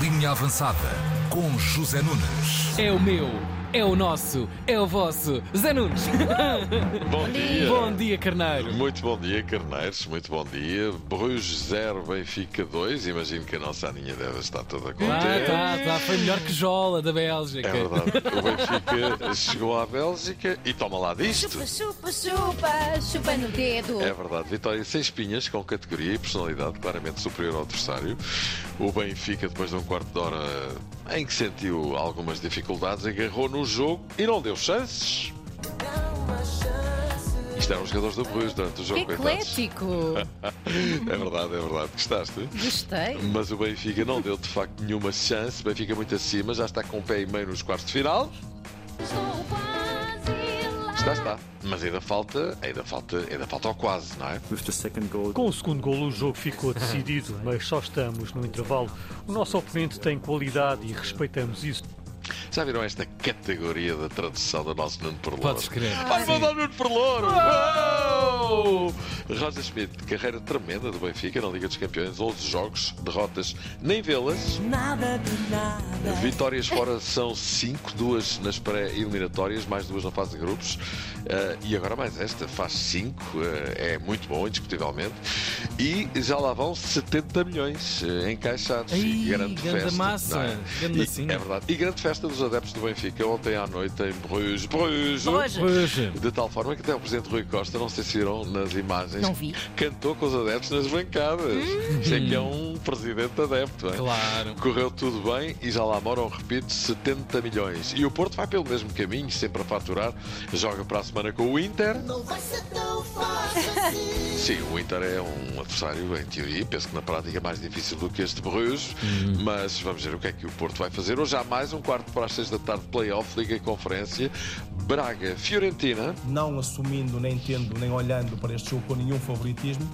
Linha Avançada com José Nunes. É o meu, é o nosso, é o vosso. Zé Nunes. Bom dia. Bom dia, carneiro. Muito bom dia, Carneiros. Muito bom dia. Bruges 0, Benfica 2. Imagino que a nossa Aninha deve estar toda Ah, contente. tá, tá. Foi melhor que Jola da Bélgica. É verdade. O Benfica chegou à Bélgica e toma lá disto. Chupa, chupa, chupa, chupa no dedo. É verdade, vitória sem espinhas, com categoria e personalidade claramente superior ao adversário. O Benfica, depois de um quarto de hora em que sentiu algumas dificuldades, agarrou no jogo e não deu chances. Isto eram os jogadores do Bruges durante o jogo, coitados. Eclético. É verdade, é verdade. Gostaste? Gostei. Mas o Benfica não deu de facto nenhuma chance. O Benfica muito acima, já está com o pé e meio nos quartos de final. Está, está. Mas ainda falta, ainda falta, ainda falta ao quase, não é? Com o segundo golo, o jogo ficou decidido, mas só estamos no intervalo. O nosso oponente tem qualidade e respeitamos isso. Já viram esta categoria da tradução do nosso Nuno Perlouro? Podes crer. Vai mandar o Nuno Perlouro! Uou! Roger Schmidt, carreira tremenda do Benfica na Liga dos Campeões, 11 jogos, derrotas nem vê-las. Vitórias fora são 5, duas nas pré-eliminatórias, mais duas na fase de grupos. Eh, e agora mais esta, faz 5, é muito bom, indiscutivelmente. E já lá vão 70 milhões eh, encaixados. Ai, grande grande festa. massa, não é? grande E- massinha. é verdade. E grande festa dos adeptos do Benfica ontem à noite em Bruges. Bruges! Hoje. De tal forma que até o Presidente Rui Costa, não sei se viram nas imagens, Não vi. cantou com os adeptos nas bancadas. É que é um Presidente adepto. não é? Claro. Correu tudo bem e já lá moram, repito, 70 milhões. E o Porto vai pelo mesmo caminho, sempre a faturar. Joga para a semana com o Inter. Sim, o Inter é um adversário, em teoria, penso que na prática é mais difícil do que este Bruges, mas vamos ver o que é que o Porto vai fazer. Hoje há mais um quarto para as seis da tarde, playoff, Liga e Conferência. Braga, Fiorentina. não assumindo, nem tendo, nem olhando para este jogo com nenhum favoritismo,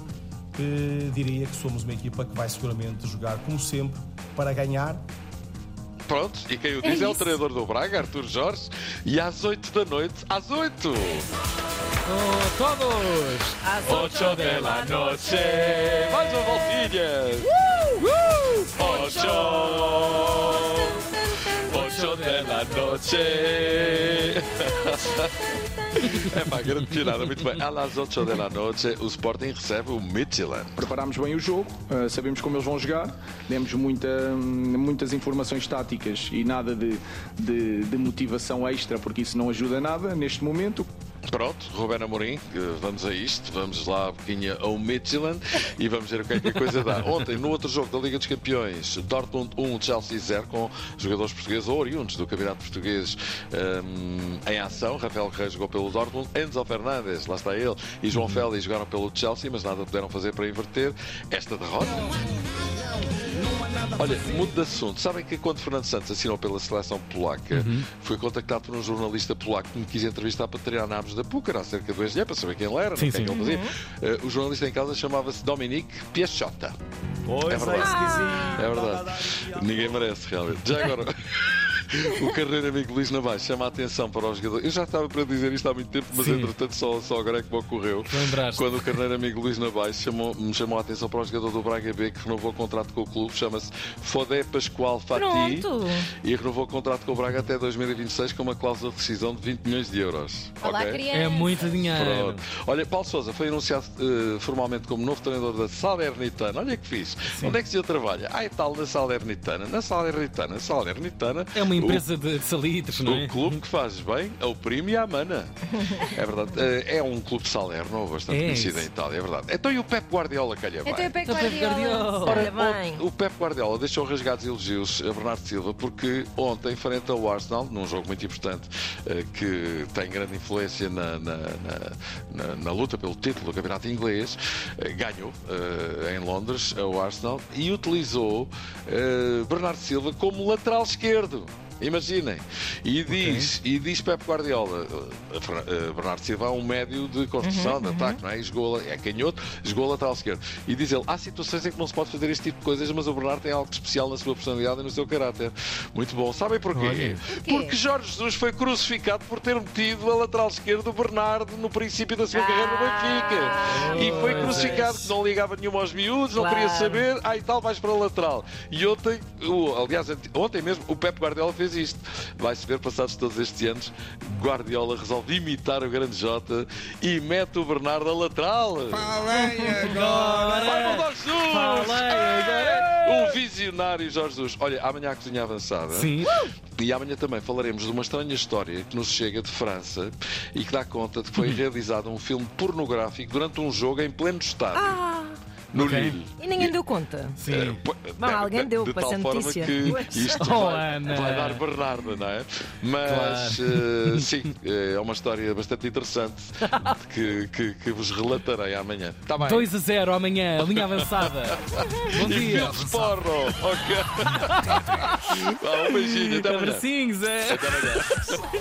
eh, diria que somos uma equipa que vai seguramente jogar, como sempre, para ganhar. Pronto, e quem o É diz é, o isso. treinador do Braga, Artur Jorge, e às 8 da noite, às 8! Todos. Às Ocho de la noche. Mais uma voltinha. Ocho. Ocho de la noche. É pá, grande tirada, muito bem. Às 8 de la noche, o Sporting recebe o Midtjylland. Preparámos bem o jogo, uh, sabemos como eles vão jogar, demos muita, muitas informações táticas e nada de, de- de motivação extra, porque isso não ajuda nada neste momento. Pronto, Ruben Amorim, eh, vamos a isto, vamos lá um bocadinho ao Midtjylland e vamos ver o que é que a coisa dá. Ontem, no outro jogo da Liga dos Campeões, Dortmund 1, Chelsea 0, com jogadores portugueses ou oriundos do Campeonato Português ehm, em ação. Rafael Reis jogou pelo Dortmund, Enzo Fernandes, lá está ele, e João Félix jogaram pelo Chelsea, mas nada puderam fazer para inverter esta derrota. Olha, mudo de assunto. Sabem que quando Fernando Santos assinou pela seleção polaca, foi contactado por um jornalista polaco que me quis entrevistar para treinar na Aves da Puca, acerca do ex para saber quem ele era, Sim, que é sim. ele fazia. Eh, o jornalista em casa chamava-se Dominique Piachota. Pois É verdade. que É verdade. Ninguém merece, realmente. Já agora. O carreiro amigo Luís Navais chama a atenção para os jogadores. Eu já estava para dizer isto há muito tempo, mas Sim. entretanto só, só agora é que me ocorreu. Lembraste. Quando o carneiro amigo Luís Navais chamou, me chamou a atenção para o jogador do Braga B que renovou o contrato com o clube, chama-se Fodé Pascoal Fati Pronto. e renovou o contrato com o Braga até 2026 com uma cláusula de rescisão de 20 milhões de euros. Olá, Ok? criança. É muito dinheiro. Pronto. Olha, Paulo Sousa foi anunciado eh, formalmente como novo treinador da Salernitana. Olha que fixe. Onde é que o senhor trabalha? Ah, e tal, na Salernitana. Na Salernitana. Salernitana. É uma o- empresa de, de salitres, não é? o clube que faz bem ao primo e à mana. É verdade. Eh, É um clube salerno bastante É conhecido em Itália, é verdade. Então e o Pep Guardiola calha bem? Então é Pep Então, Pep Guardiola. Olha bem. O Pep Guardiola deixou rasgados elogios a Bernardo Silva porque ontem, frente ao Arsenal, num jogo muito importante eh, que tem grande influência na, na- na- na- na luta pelo título do campeonato inglês, eh, ganhou em Londres ao Arsenal e utilizou Bernardo Silva como lateral esquerdo. Imaginem. E diz, e diz Pep Guardiola, uh, Fer- uh, Bernardo Silva é um médio de construção, de ataque, não é? E Esgola é canhoto, esgola lateral esquerdo. E diz ele, há situações em que não se pode fazer este tipo de coisas, mas o Bernardo tem algo de especial na sua personalidade e no seu caráter. Muito bom. Sabem porquê? Porque Jorge Jesus foi crucificado por ter metido a lateral esquerdo do Bernardo no princípio da sua carreira no Benfica. E foi Pois crucificado é. que não ligava nenhuma aos miúdos, não Claro. queria saber, ah e tal, vais para a lateral. E ontem, o- aliás, ontem mesmo, o Pep Guardiola fez isto. Vai-se ver, passados todos estes anos, Guardiola resolve imitar o grande Jota e mete o Bernardo a lateral. Vai mudar Jesus! Falei É! O visionário Jorge Jesus. Olha, amanhã a cozinha avançada. Sim. E amanhã também falaremos de uma estranha história que nos chega de França e que dá conta de que foi realizado um filme pornográfico durante um jogo em pleno estádio. No Ok. Lille. E ninguém deu conta. Eh, Sim. de- alguém de- deu de para tal forma notícia. que isto Oh, vai, Ana. vai dar Bernardo, não é? Mas eh, sim, eh, é uma história bastante interessante que, que, que vos relatarei amanhã. Está bem? 2 a 0 amanhã, linha avançada. Bom E dia. Phil Sporro. Ok. Um beijinho. Até amanhã. Abracinhos, é. Até amanhã.